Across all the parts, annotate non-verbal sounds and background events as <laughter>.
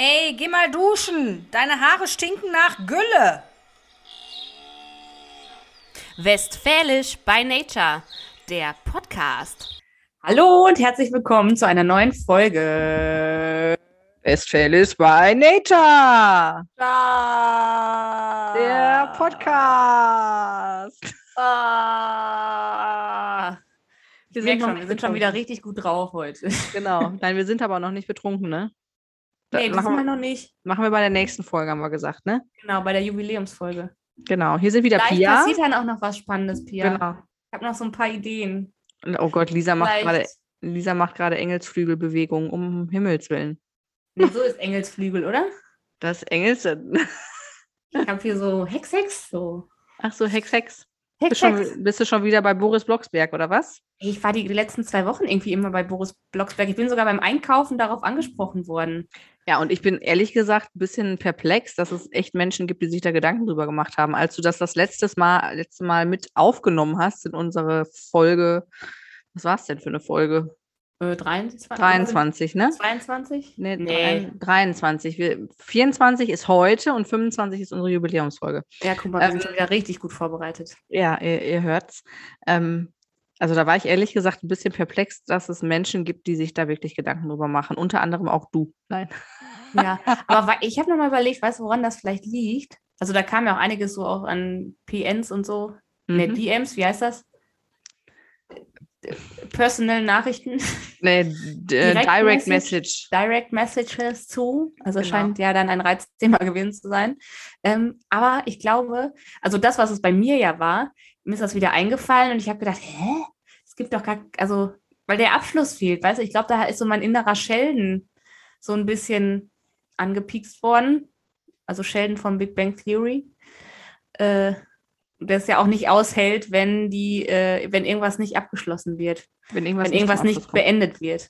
Ey, geh mal duschen. Deine Haare stinken nach Gülle. Westfälisch by Nature, der Podcast. Hallo und herzlich willkommen zu einer neuen Folge. Westfälisch by Nature, Ah, der Podcast. Ah. Wir, sind schon, wir sind schon- wieder richtig gut drauf heute. Genau. Nein, wir sind aber noch nicht betrunken, ne? Nee, das machen, mal wir, noch nicht. machen wir bei der nächsten Folge, haben wir gesagt, ne? Genau, bei der Jubiläumsfolge. Genau. Hier sind wieder Vielleicht Pia. passiert dann auch noch was Spannendes, Pia. Genau. Ich habe noch so ein paar Ideen. Oh Gott, Lisa macht gerade Lisa macht gerade Engelsflügelbewegungen, um Himmels Willen. Nee, so ist Engelsflügel, oder? Das Engels. Ich habe hier so Hex, Hex, so. Ach so, Hex, Hex. Hex, Bist, schon, Hex. bist du schon wieder bei Boris Blocksberg, oder was? Ich war die letzten zwei Wochen irgendwie immer bei Boris Blocksberg. Ich bin sogar beim Einkaufen darauf angesprochen worden. Ja, und ich bin ehrlich gesagt ein bisschen perplex, dass es echt Menschen gibt, die sich da Gedanken drüber gemacht haben. Als du das das letztes Mal, letzte Mal mit aufgenommen hast in unsere Folge, was war es denn für eine Folge? Äh, 23? 23, ne? 22? Nee, Nee. 23. Wir, 24 ist heute und 25 ist unsere Jubiläumsfolge. Ja, guck mal, wir sind Ähm, schon wieder richtig gut vorbereitet. Ja, ihr, ihr hört's. Ähm, also da war ich ehrlich gesagt ein bisschen perplex, dass es Menschen gibt, die sich da wirklich Gedanken drüber machen. Unter anderem auch du. Nein. Ja, <laughs> aber ich habe nochmal überlegt, weißt du, woran das vielleicht liegt? Also da kam ja auch einiges so auch an PNs und so. Ne, Mhm. DMs, wie heißt das? Personal Nachrichten, Nee, <laughs> äh, Direct Direct Message? Message. Direct Messages zu. Also Genau. scheint ja dann ein Reizthema <laughs> gewesen zu sein. Ähm, aber ich glaube, also das, was es bei mir ja war, mir ist das wieder eingefallen und ich habe gedacht, hä? Es gibt doch gar, also, weil der Abschluss fehlt, weißt du, ich glaube, da ist so mein innerer Sheldon so ein bisschen angepiekst worden. Also Sheldon von Big Bang Theory. Äh, der es ja auch nicht aushält, wenn die, äh, wenn irgendwas nicht abgeschlossen wird Wenn irgendwas, wenn irgendwas nicht kommt. beendet wird.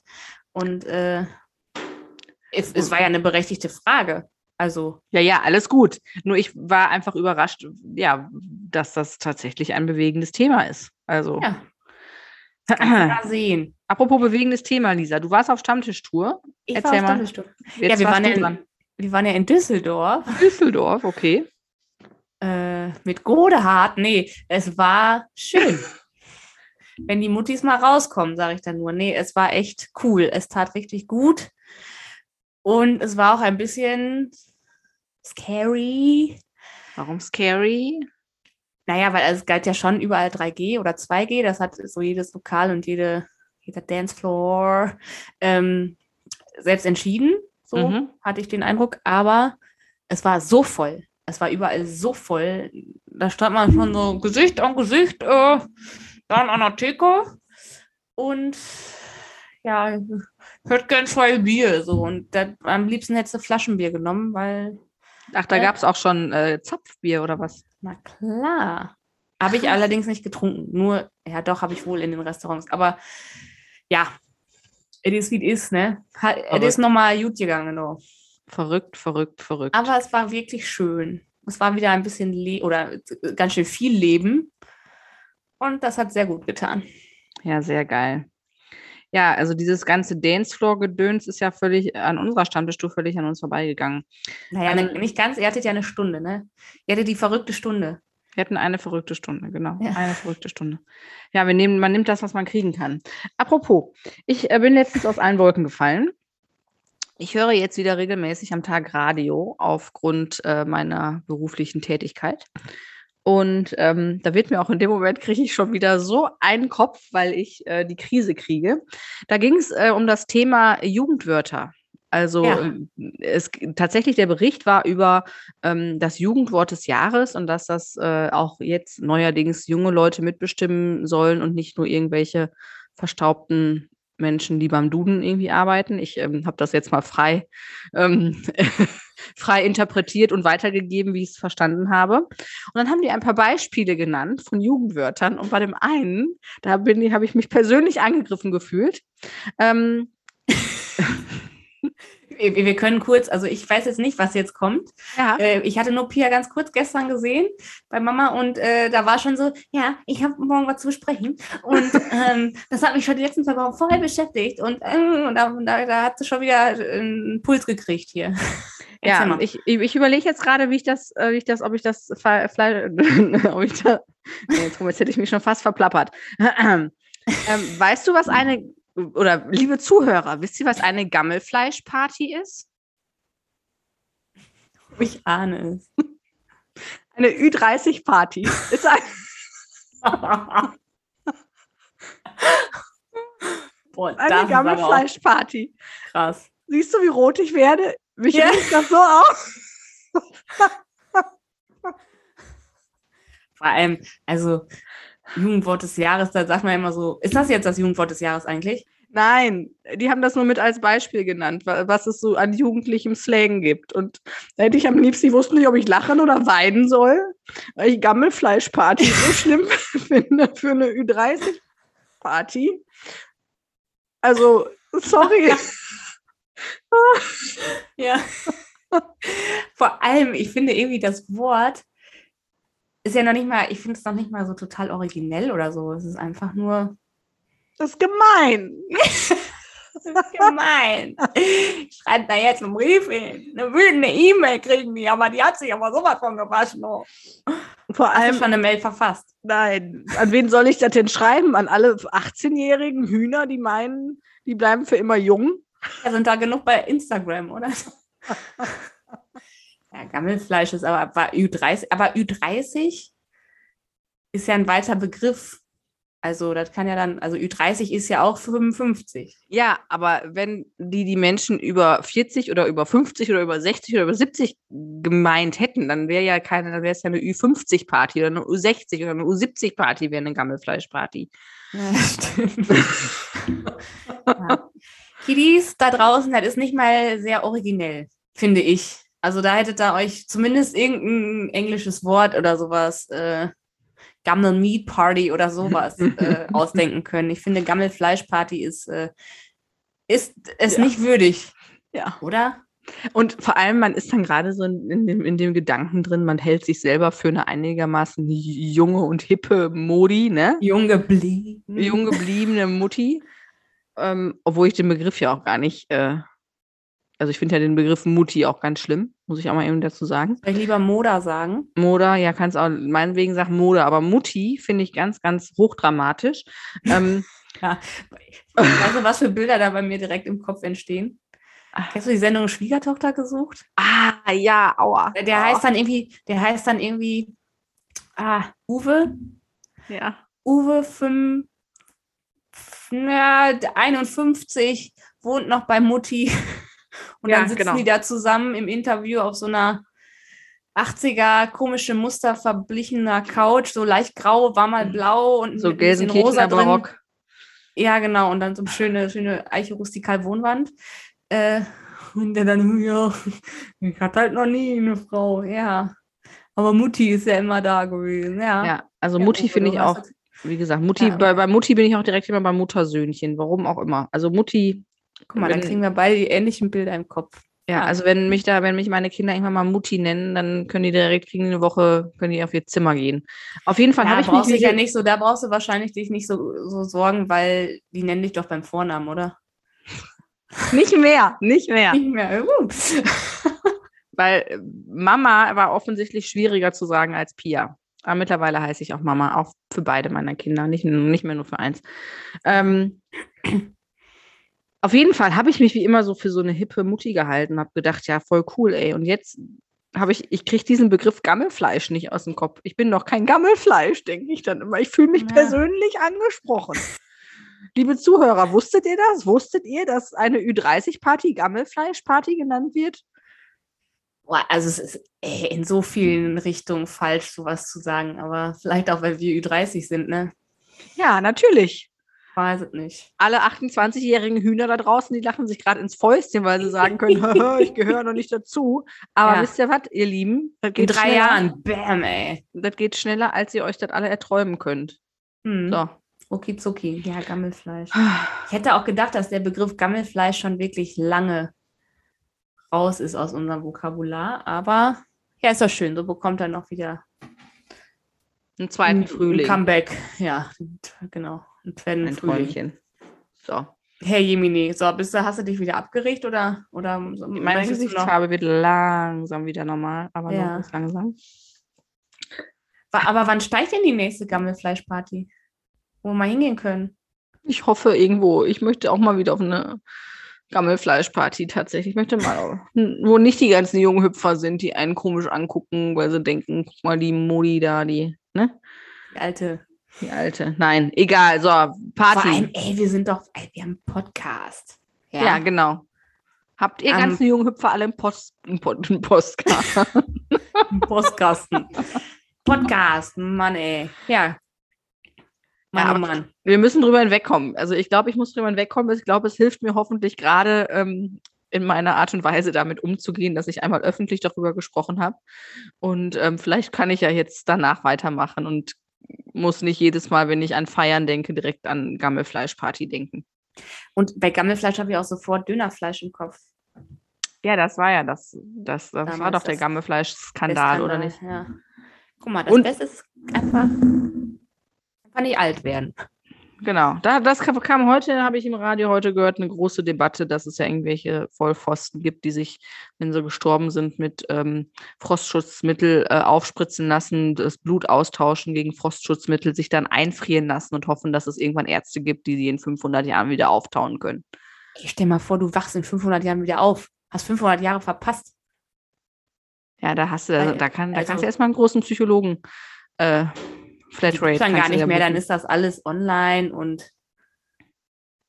Und äh, es, es war ja eine berechtigte Frage. Also, Ja, ja, alles gut. Nur ich war einfach überrascht, ja, dass das tatsächlich ein bewegendes Thema ist. Also, ja, mal sehen. apropos bewegendes Thema, Lisa, du warst auf Stammtischtour. Ich Erzähl war auf mal. Stammtischtour. Ja, wir waren ja, in, wir waren ja in Düsseldorf Düsseldorf, okay. äh, mit Godehard. Nee, es war schön. <laughs> Wenn die Muttis mal rauskommen, sage ich dann nur. Nee, es war echt cool. Es tat richtig gut. Und es war auch ein bisschen scary. Warum scary? Naja, weil es galt ja schon überall 3G oder 2G. Das hat so jedes Lokal und jede, jeder Dancefloor ähm, selbst entschieden. So Mhm. hatte ich den Eindruck. Aber es war so voll. Es war überall so voll. Da stand man schon so Gesicht an Gesicht äh, dann an der Theke. Und ja, ich hätte gern zwei Bier. So. Und da, am liebsten hättest du Flaschenbier genommen, weil Ach, da Ja. gab es auch schon äh, Zapfbier oder was? na klar. Habe ich allerdings nicht getrunken. Nur, ja doch, habe ich wohl in den Restaurants. Aber ja, it is wie it is, ne? Es Aber- ist nochmal gut gegangen, no. Verrückt, verrückt, verrückt. Aber es war wirklich schön. Es war wieder ein bisschen Le oder äh, ganz schön viel Leben. Und das hat sehr gut getan. Ja, sehr geil. Ja, also dieses ganze Dancefloor-Gedöns ist ja völlig an unserer Stammtischtour völlig an uns vorbeigegangen. Naja, Ähm, ne, nicht ganz. Ihr hattet ja eine Stunde, ne? Ihr hattet die verrückte Stunde. Wir hatten eine verrückte Stunde, genau. Ja. Eine verrückte Stunde. Ja, wir nehmen, man nimmt das, was man kriegen kann. Apropos, ich äh, bin letztens aus allen Wolken gefallen. Ich höre jetzt wieder regelmäßig am Tag Radio aufgrund äh, meiner beruflichen Tätigkeit. Und ähm, da wird mir auch in dem Moment, kriege ich schon wieder so einen Kopf, weil ich äh, die Krise kriege. Da ging es äh, um das Thema Jugendwörter. Also Ja. äh, es, tatsächlich der Bericht war über ähm, das Jugendwort des Jahres und dass das äh, auch jetzt neuerdings junge Leute mitbestimmen sollen und nicht nur irgendwelche verstaubten Menschen, die beim Duden irgendwie arbeiten. Ich ähm, habe das jetzt mal frei, ähm, <laughs> frei interpretiert und weitergegeben, wie ich es verstanden habe. Und dann haben die ein paar Beispiele genannt von Jugendwörtern. Und bei dem einen, da habe ich mich persönlich angegriffen gefühlt. Ähm, Wir, wir können kurz, also ich weiß jetzt nicht, was jetzt kommt. Ja. Äh, ich hatte nur Pia ganz kurz gestern gesehen bei Mama und äh, da war schon so, ja, ich habe morgen was zu besprechen. Und <laughs> ähm, das hat mich schon die letzten zwei Wochen voll beschäftigt. Und, äh, und da, da, hat sie schon wieder einen Puls gekriegt hier. <laughs> Erzähl Ja, mal. ich, ich überlege jetzt gerade, wie ich das, äh, wie ich das, ob ich das <laughs> ob ich da, jetzt hätte ich mich schon fast verplappert. <clears throat> ähm, weißt du, was eine, oder liebe Zuhörer, wisst ihr, was eine Gammelfleischparty ist? ich ahne es. Eine Ü30-Party. Ist ein, Boah, eine Gammelfleischparty. krass. Siehst du, wie rot ich werde? Mich Ja. riecht das so aus. Vor allem, also Jugendwort des Jahres, da sagt man immer so, ist das jetzt das Jugendwort des Jahres eigentlich? Nein, die haben das nur mit als Beispiel genannt, wa- was es so an jugendlichem Slang gibt. Und da hätte ich am liebsten, ich wusste nicht, ob ich lachen oder weinen soll, weil ich Gammelfleischparty so <laughs> schlimm finde für eine Ü30-Party. Also, sorry. <laughs> <laughs> Ja. Vor allem, ich finde irgendwie das Wort ist ja noch nicht mal, ich finde es noch nicht mal so total originell oder so. Es ist einfach nur Das ist gemein. <laughs> gemein. Schreibt da jetzt einen Brief hin. Eine wütende E-Mail kriegen die, aber die hat sich aber sowas von gewaschen. Oh. Vor Hast du allem, schon eine Mail verfasst? nein. An wen soll ich das denn schreiben? An alle 18-jährigen Hühner, die meinen, die bleiben für immer jung? Ja, sind da genug bei Instagram, oder? <laughs> ja, Gammelfleisch ist aber, aber Ü30, aber Ü30 ist ja ein weiter Begriff. Also das kann ja dann, also Ü30 ist ja auch 55. Ja, aber wenn die die Menschen über 40 oder über 50 oder über 60 oder über 70 gemeint hätten, dann wäre ja keine, dann wäre es ja eine Ü50-Party oder eine U60 oder eine U70-Party wäre eine Gammelfleischparty. Ja, <laughs> stimmt. ja. Kiddies da draußen, das ist nicht mal sehr originell, finde ich. Also da hättet ihr euch zumindest irgendein englisches Wort oder sowas, äh, Gammel Meat Party oder sowas <laughs> äh, ausdenken können. Ich finde, Gammelfleischparty ist, äh, ist es Ja. nicht würdig, Ja. oder? Und vor allem, man ist dann gerade so in in dem, in dem Gedanken drin, man hält sich selber für eine einigermaßen junge und hippe Modi, ne? Jung geblieben. Jung gebliebene Mutti. Ähm, obwohl ich den Begriff ja auch gar nicht, äh, also ich finde ja den Begriff Mutti auch ganz schlimm, muss ich auch mal eben dazu sagen. Soll ich lieber Moda sagen? Moda, ja, kannst auch meinetwegen sagen Mode, aber Mutti finde ich ganz, ganz hochdramatisch. ähm, <laughs> Weißt du, was für Bilder da bei mir direkt im Kopf entstehen? Kennst du die Sendung Schwiegertochter gesucht? ah, ja, aua. Der Ah, heißt dann irgendwie, der heißt dann irgendwie, ah, Uwe, ja. Uwe 5, ja, 51, wohnt noch bei Mutti. Und Ja, dann sitzen genau. die da zusammen im Interview auf so einer 80er komische Muster verblichener Couch, so leicht grau, war mal blau und Mhm. So Gelsenkirchener rosa drin. Barock. Ja, genau. Und dann so eine schöne, schöne Eiche rustikal Wohnwand. Äh, und der dann, ja, ich hatte halt noch nie eine Frau, ja. Aber Mutti ist ja immer da gewesen, ja. Ja, also Ja, Mutti finde ich auch, wie gesagt, Mutti, Ja. bei, bei Mutti bin ich auch direkt immer beim Muttersöhnchen, warum auch immer. Also Mutti, Guck mal, dann wenn- kriegen wir beide die ähnlichen Bilder im Kopf. ja, Ja. also wenn mich da, wenn mich meine Kinder irgendwann mal Mutti nennen, dann können die direkt, kriegen eine Woche, können die auf ihr Zimmer gehen. Auf jeden Fall Da habe ich mich brauchst du dich ja nicht so, da brauchst du wahrscheinlich dich nicht so, so sorgen, weil die nennen dich doch beim Vornamen, oder? <laughs> nicht mehr, nicht mehr. Nicht mehr. Uh. <laughs> Weil äh, Mama war offensichtlich schwieriger zu sagen als Pia. Aber mittlerweile heiße ich auch Mama, auch für beide meiner Kinder, nicht, nicht mehr nur für eins. Ähm, auf jeden Fall habe ich mich wie immer so für so eine hippe Mutti gehalten, habe gedacht, ja, voll cool, ey. Und jetzt habe ich, ich kriege diesen Begriff Gammelfleisch nicht aus dem Kopf. Ich bin doch kein Gammelfleisch, denke ich dann immer. Ich fühle mich Ja. persönlich angesprochen. Liebe Zuhörer, wusstet ihr das? Wusstet ihr, dass eine Ü30-Party Gammelfleisch-Party genannt wird? Boah, also es ist ey, in so vielen Richtungen falsch, sowas zu sagen, aber vielleicht auch, weil wir Ü30 sind, ne? Ja, natürlich. Weiß es nicht. Alle 28-jährigen Hühner da draußen, die lachen sich gerade ins Fäustchen, weil sie sagen können, <laughs> "Haha, ich gehöre noch nicht dazu. Aber Ja. wisst ihr was, ihr Lieben? In drei schneller, Jahren, bam, ey. Das geht schneller, als ihr euch das alle erträumen könnt. Hm. So. Okizuki, ja, Gammelfleisch. <sighs> Ich hätte auch gedacht, dass der Begriff Gammelfleisch schon wirklich lange raus ist aus unserem Vokabular. Aber ja, ist doch schön. So bekommt er noch wieder Einen zweiten ein Frühling. Comeback. Ja, genau. Ein zweiten Ein Frühling. Träumchen. So. Herr Jemini, so, bist du, hast du dich wieder abgeregt oder, oder Meine Gesichtsfarbe wird langsam wieder normal, aber Ja. noch ganz langsam. Aber wann steigt denn die nächste Gammelfleischparty? Wo wir mal hingehen können? Ich hoffe irgendwo, ich möchte auch mal wieder auf eine Gammelfleischparty tatsächlich. Ich möchte mal, <laughs> wo nicht die ganzen jungen Hüpfer sind, die einen komisch angucken, weil sie denken, guck mal, die Modi da, die, ne? Die alte. Die alte. Nein, egal, so, Vor Party. allem, ey, wir sind doch, ey, wir haben einen Podcast. Ja, genau. Habt ihr Am- ganzen jungen Hüpfer alle im Post, im Pod, im Postkarte? Ein Postkasten. Podcast, Mann, ey. Ja. Mann, Ja, oh Mann. Wir müssen drüber hinwegkommen. Also ich glaube, ich muss drüber hinwegkommen. Ich glaube, es hilft mir hoffentlich gerade ähm, in meiner Art und Weise damit umzugehen, dass ich einmal öffentlich darüber gesprochen habe. Und ähm, vielleicht kann ich ja jetzt danach weitermachen und muss nicht jedes Mal, wenn ich an Feiern denke, direkt an Gammelfleischparty denken. Und bei Gammelfleisch habe ich auch sofort Dönerfleisch im Kopf. Ja, das war ja das. Das, das war doch der Gammelfleisch-Skandal, Der oder nicht? Ja. Guck mal, das Und- Beste ist einfach, einfach nicht alt werden. Genau. Da, das kam, heute, habe ich im Radio heute gehört, eine große Debatte, dass es ja irgendwelche Vollpfosten gibt, die sich, wenn sie gestorben sind, mit ähm, Frostschutzmittel äh, aufspritzen lassen, das Blut austauschen gegen Frostschutzmittel, sich dann einfrieren lassen und hoffen, dass es irgendwann Ärzte gibt, die sie in 500 Jahren wieder auftauen können. Ey, stell mal vor, du wachst in 500 Jahren wieder auf. Hast 500 Jahre verpasst. Ja, da hast du, da, Weil, da, kann, da also- kannst du erstmal einen großen Psychologen äh, Flatrate. Dann gar du nicht mehr, dann ist das alles online und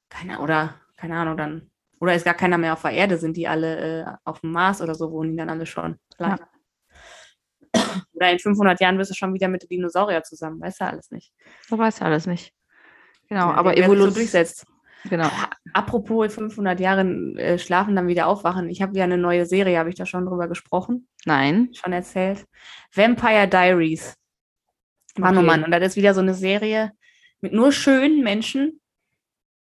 keine oder keine Ahnung, dann oder ist gar keiner mehr auf der Erde, sind die alle äh, auf dem Mars oder so, wohnen die dann alle schon. Ja. Oder in 500 Jahren bist du schon wieder mit den Dinosaurier zusammen, weißt du alles nicht. Das weiß alles nicht. Genau, Ja, aber so Evolution. durchsetzt. genau. Apropos in 500 Jahren äh, schlafen, dann wieder aufwachen. Ich habe ja eine neue Serie, habe ich da schon drüber gesprochen, Nein. schon erzählt. Vampire Diaries. Mann, oh Okay. Mann. Und das ist wieder so eine Serie mit nur schönen Menschen,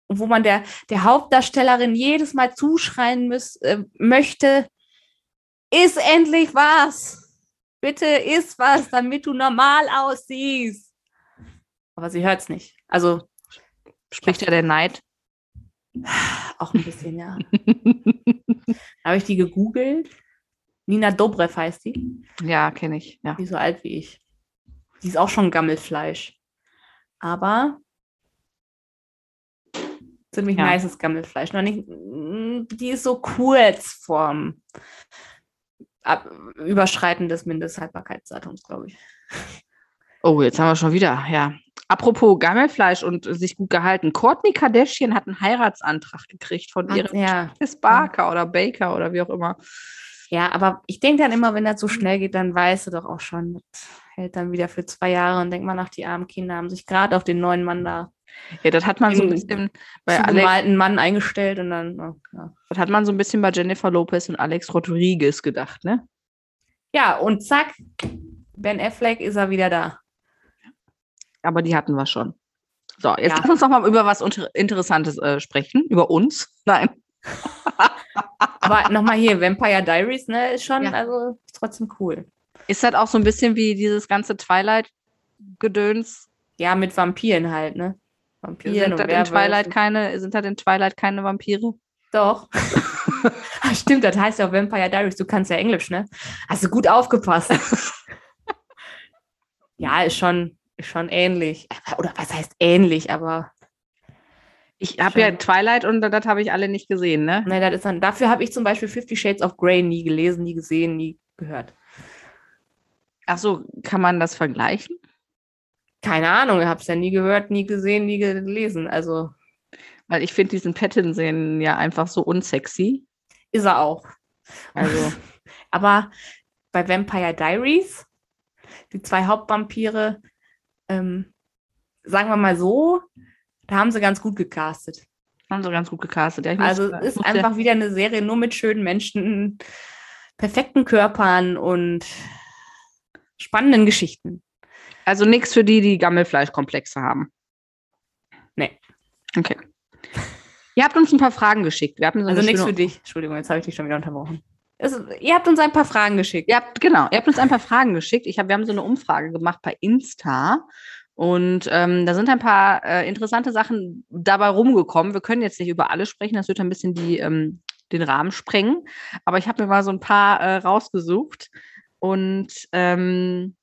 wo man der, der Hauptdarstellerin jedes Mal zuschreien müß, äh, möchte, iss endlich was. Bitte iss was, damit du normal aussiehst. Aber sie hört es nicht. Also Spricht ja der Neid. <sighs> auch ein bisschen, ja. <laughs> Habe ich die gegoogelt. Nina Dobrev heißt die. ja, kenne ich. Ja. Die ist so alt wie ich. Die ist auch schon Gammelfleisch. Aber ziemlich Ja. nices Gammelfleisch. Noch nicht, mm, die ist so kurz vorm Ab Überschreiten des Mindesthaltbarkeitsdatums, glaube ich. Oh, jetzt haben wir schon wieder, ja. Apropos Gammelfleisch und sich gut gehalten. Courtney Kardashian hat einen Heiratsantrag gekriegt von ihrem ja. Chris Barker oder Baker oder wie auch immer. Ja, aber ich denke dann immer, wenn das so schnell geht, dann weißt du doch auch schon, das hält dann wieder für zwei Jahre und denk mal nach, die armen Kinder haben sich gerade auf den neuen Mann da, Ja, das hat man so ein bisschen bei Alex, zugemalten Mann eingestellt und dann, oh, ja. das hat man so ein bisschen bei Jennifer Lopez und Alex Rodriguez gedacht, ne? Ja, und zack, Ben Affleck ist er wieder da. Aber die hatten wir schon. So, jetzt Ja. lass uns noch mal über was unter Interessantes äh, sprechen. Über uns. Nein. <laughs> Aber nochmal hier, Vampire Diaries, ne, ist schon, Ja. also ist trotzdem cool. Ist das auch so ein bisschen wie dieses ganze Twilight-Gedöns? Ja, mit Vampiren halt, ne? Vampiren Sind und das in. Twilight keine, sind das in Twilight keine Vampire? Doch. <laughs> Ah, Stimmt, das heißt ja auch Vampire Diaries. Du kannst ja Englisch, ne? Hast du gut aufgepasst. <laughs> ja, ist schon, ist schon ähnlich. Oder was heißt ähnlich, aber Ich habe ja. Twilight und das habe ich alle nicht gesehen, ne? ne, das ist dann, dafür habe ich zum Beispiel Fifty Shades of Grey nie gelesen, nie gesehen, nie gehört. Ach so, kann man das vergleichen? Keine Ahnung, ich habe es ja nie gehört, nie gesehen, nie gelesen. Also Weil ich finde diesen Pattinson ja einfach so unsexy. ist er auch. Also, <laughs> Aber bei Vampire Diaries, die zwei Hauptvampire, ähm, sagen wir mal so, da haben sie ganz gut gecastet. haben sie ganz gut gecastet. Ja, muss- Also es ist einfach wieder eine Serie nur mit schönen Menschen, perfekten Körpern und spannenden Geschichten. Ja, also nichts für die, die Gammelfleischkomplexe haben. Nee. Okay. Ihr habt uns ein paar Fragen geschickt. Wir hatten so Also nichts für dich. Entschuldigung, jetzt habe ich dich schon wieder unterbrochen. Es, ihr habt uns ein paar Fragen geschickt. Ihr habt, genau, ihr habt uns ein paar Fragen geschickt. Ich hab, wir haben so eine Umfrage gemacht bei Insta. Und ähm, da sind ein paar äh, interessante Sachen dabei rumgekommen. Wir können jetzt nicht über alle sprechen, das wird ein bisschen die, ähm, den Rahmen sprengen. Aber ich habe mir mal so ein paar äh, rausgesucht. Und ähm,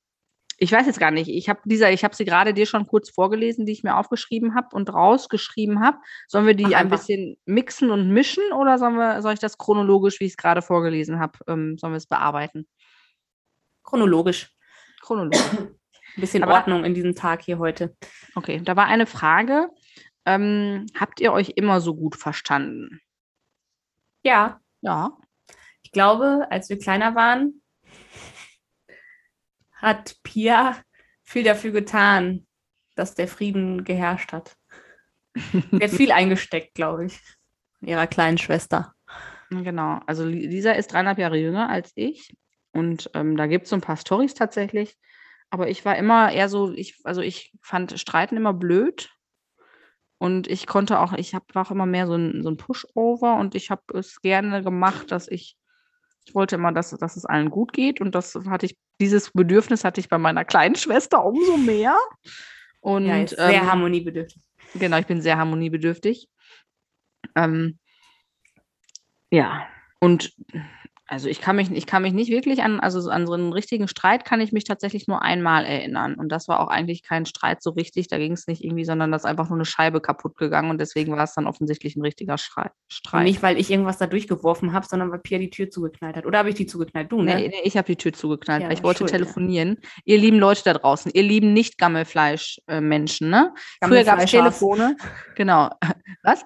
ich weiß jetzt gar nicht, ich habe dieser, ich habe sie gerade dir schon kurz vorgelesen, die ich mir aufgeschrieben habe und rausgeschrieben habe. Sollen wir die Mach ein bisschen mixen und mischen oder sollen wir, soll ich das chronologisch, wie ich es gerade vorgelesen habe, ähm, sollen wir es bearbeiten? Chronologisch. Chronologisch. Ein bisschen Aber- Ordnung in diesem Tag hier heute. Okay, da war eine Frage. Ähm, habt ihr euch immer so gut verstanden? Ja, Ja. ich glaube, als wir kleiner waren, hat Pia viel dafür getan, dass der Frieden geherrscht hat. Sie hat viel <laughs> eingesteckt, glaube ich, ihrer kleinen Schwester. Genau, also Li- Lisa ist dreieinhalb Jahre jünger als ich und ähm, da gibt es so ein paar Storys tatsächlich. Aber ich war immer eher so, ich, also ich fand Streiten immer blöd und ich konnte auch, ich hab, war auch immer mehr so ein, so ein Pushover und ich habe es gerne gemacht, dass ich, ich wollte immer, dass, dass es allen gut geht und das hatte ich, dieses Bedürfnis hatte ich bei meiner kleinen Schwester umso mehr. Und Ja, sehr ähm, harmoniebedürftig. Genau, ich bin sehr harmoniebedürftig. Ähm, ja, und also ich kann mich, ich kann mich nicht wirklich an, also so an so einen richtigen Streit kann ich mich tatsächlich nur einmal erinnern. Und das war auch eigentlich kein Streit so richtig, da ging es nicht irgendwie, sondern da ist einfach nur eine Scheibe kaputt gegangen und deswegen war es dann offensichtlich ein richtiger Schrei Streit. nicht, weil ich irgendwas da durchgeworfen habe, sondern weil Pia die Tür zugeknallt hat. Oder habe ich die zugeknallt? Du, ne? Nee, nee, ich habe die Tür zugeknallt, Ja, weil ich wollte schuld, ja. telefonieren. Ihr lieben Leute da draußen, ihr lieben nicht Gammelfleisch-Menschen, ne? Früher gab es. Telefone. <laughs> Genau. Was?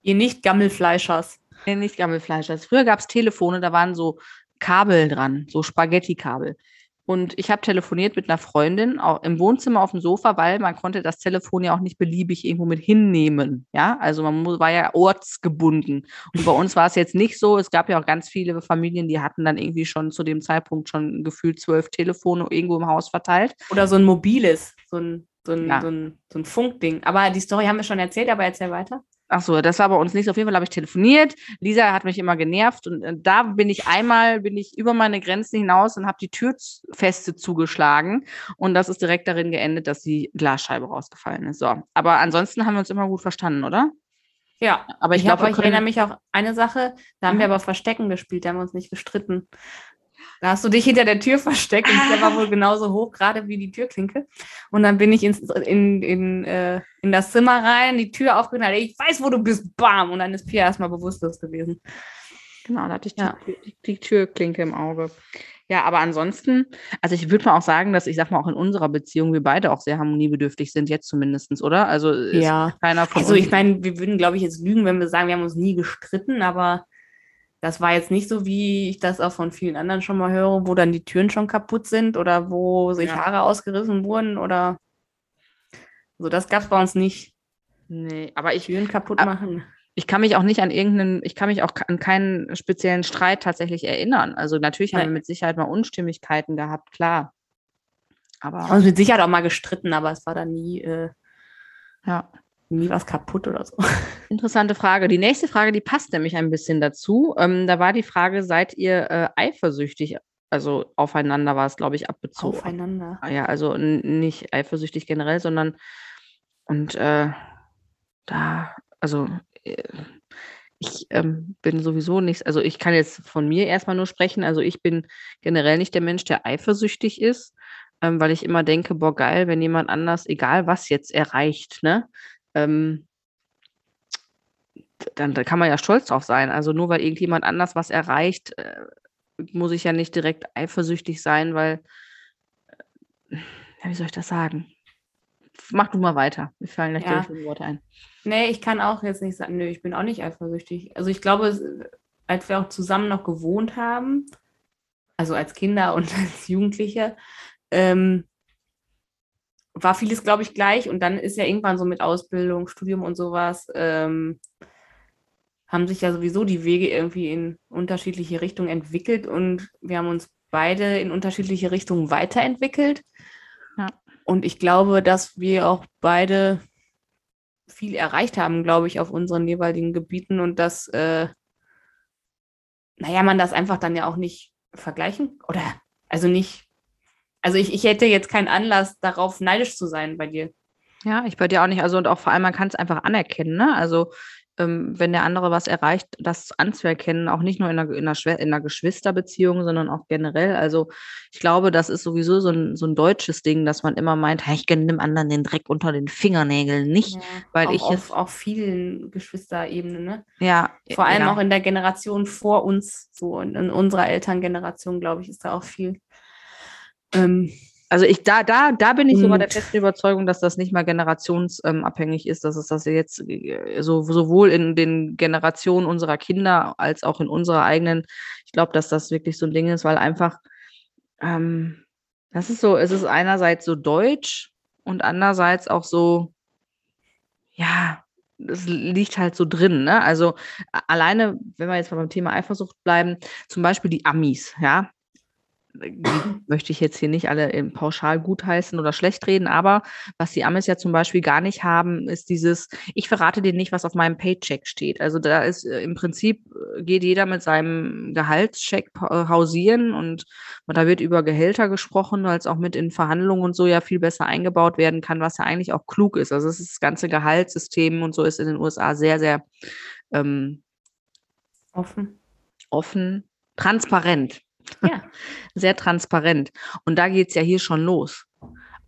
Ihr nicht Gammelfleischers. Nee, nicht Gammelfleischers. Früher gab es Telefone, da waren so Kabel dran, so Spaghetti-Kabel. Und ich habe telefoniert mit einer Freundin auch im Wohnzimmer auf dem Sofa, weil man konnte das Telefon ja auch nicht beliebig irgendwo mit hinnehmen. Ja, also man war ja ortsgebunden. Und bei uns war es jetzt nicht so. Es gab ja auch ganz viele Familien, die hatten dann irgendwie schon zu dem Zeitpunkt schon gefühlt zwölf Telefone irgendwo im Haus verteilt. Oder so ein mobiles, so ein, so ein, Ja. so ein, so ein Funkding. Aber die Story haben wir schon erzählt, aber erzähl weiter. Ach so, das war bei uns nicht. so. Auf jeden Fall habe ich telefoniert. Lisa hat mich immer genervt und äh, da bin ich einmal bin ich über meine Grenzen hinaus und habe die Tür feste zugeschlagen und das ist direkt darin geendet, dass die Glasscheibe rausgefallen ist. So, aber ansonsten haben wir uns immer gut verstanden, oder? Ja, Aber ich, ich, glaube, ich erinnere mich auch eine Sache, da haben Mhm. wir aber Verstecken gespielt, da haben wir uns nicht gestritten. Da hast du dich hinter der Tür versteckt und der war wohl <laughs> genauso hoch, gerade wie die Türklinke. Und dann bin ich ins, in, in, äh, in das Zimmer rein, die Tür aufgeknallt. Ich weiß, wo du bist, bam! Und dann ist Pia erstmal bewusstlos gewesen. genau, da hatte ich die, Ja. die, die Türklinke im Auge. Ja, aber ansonsten, also ich würde mal auch sagen, dass ich sag mal auch in unserer Beziehung wir beide auch sehr harmoniebedürftig sind, jetzt zumindest, oder? Also ist Ja. keiner von Also ich meine, wir würden, glaube ich, jetzt lügen, wenn wir sagen, wir haben uns nie gestritten, aber das war jetzt nicht so, wie ich das auch von vielen anderen schon mal höre, wo dann die Türen schon kaputt sind oder wo sich Ja. Haare ausgerissen wurden oder so. Das gab es bei uns nicht. nee, aber ich, Türen kaputt Ab- machen. Ich kann mich auch nicht an irgendeinen, ich kann mich auch an keinen speziellen Streit tatsächlich erinnern. Also natürlich haben Nee. wir mit Sicherheit mal Unstimmigkeiten gehabt, klar. Wir haben Aber uns mit Sicherheit auch mal gestritten, aber es war dann nie, äh, ja, nie was kaputt oder so. <laughs> interessante Frage. Die nächste Frage, die passt nämlich ein bisschen dazu. Ähm, da war die Frage, seid ihr äh, eifersüchtig? Also aufeinander war es, glaube ich, abbezogen. Aufeinander. Ah Ja, also nicht eifersüchtig generell, sondern und äh, da, also äh, ich ähm, bin sowieso nicht, also ich kann jetzt von mir erstmal nur sprechen. Also ich bin generell nicht der Mensch, der eifersüchtig ist, ähm, weil ich immer denke, boah, geil, wenn jemand anders, egal was jetzt erreicht, ne? Ähm, dann, da kann man ja stolz drauf sein. Also nur weil irgendjemand anders was erreicht, äh, muss ich ja nicht direkt eifersüchtig sein, weil ja, wie soll ich das sagen? Mach du mal weiter. Mir fallen gleich Ja. die Worte ein. Nee, ich kann auch jetzt nicht sagen, nö, ich bin auch nicht eifersüchtig. Also ich glaube, als wir auch zusammen noch gewohnt haben, also als Kinder und <laughs> als Jugendliche, ähm, war vieles, glaube ich, gleich. Und dann ist ja irgendwann so mit Ausbildung, Studium und sowas, ähm, haben sich ja sowieso die Wege irgendwie in unterschiedliche Richtungen entwickelt und wir haben uns beide in unterschiedliche Richtungen weiterentwickelt. Ja. Und ich glaube, dass wir auch beide viel erreicht haben, glaube ich, auf unseren jeweiligen Gebieten und dass, äh, naja, man das einfach dann ja auch nicht vergleichen oder also nicht. Also ich, ich hätte jetzt keinen Anlass darauf neidisch zu sein bei dir. Ja, ich bei dir auch nicht. Also und auch vor allem, man kann es einfach anerkennen, ne? Also ähm, wenn der andere was erreicht, das anzuerkennen, auch nicht nur in einer, in einer, in einer Geschwisterbeziehung, sondern auch generell. Also ich glaube, das ist sowieso so ein, so ein deutsches Ding, dass man immer meint, hey, ich gönne dem anderen den Dreck unter den Fingernägeln nicht, Ja, weil auch ich auf, jetzt, auf vielen Geschwisterebenen, ne? ja, Vor allem ja. auch in der Generation vor uns, so in, in unserer Elterngeneration, glaube ich, ist da auch viel. Ähm, Also ich, da, da, da bin ich sogar der festen Überzeugung, dass das nicht mal generationsabhängig ist, dass es das jetzt äh, so, sowohl in den Generationen unserer Kinder als auch in unserer eigenen, ich glaube, dass das wirklich so ein Ding ist, weil einfach, ähm, das ist so, es ist einerseits so deutsch und andererseits auch so, ja, es liegt halt so drin, ne? Also alleine, wenn wir jetzt mal beim Thema Eifersucht bleiben, zum Beispiel die Amis, ja, möchte ich jetzt hier nicht alle pauschal gutheißen oder schlecht reden, aber was die Amis ja zum Beispiel gar nicht haben, ist dieses, ich verrate dir nicht, was auf meinem Paycheck steht. Also da ist äh, im Prinzip, äh, geht jeder mit seinem Gehaltscheck äh, hausieren und, da wird über Gehälter gesprochen, weil es auch mit in Verhandlungen und so ja viel besser eingebaut werden kann, was ja eigentlich auch klug ist. Also das ganze Gehaltssystem und so ist in den USA sehr, sehr ähm, offen. offen, transparent <laughs> Ja. sehr transparent. Und da geht's ja hier schon los.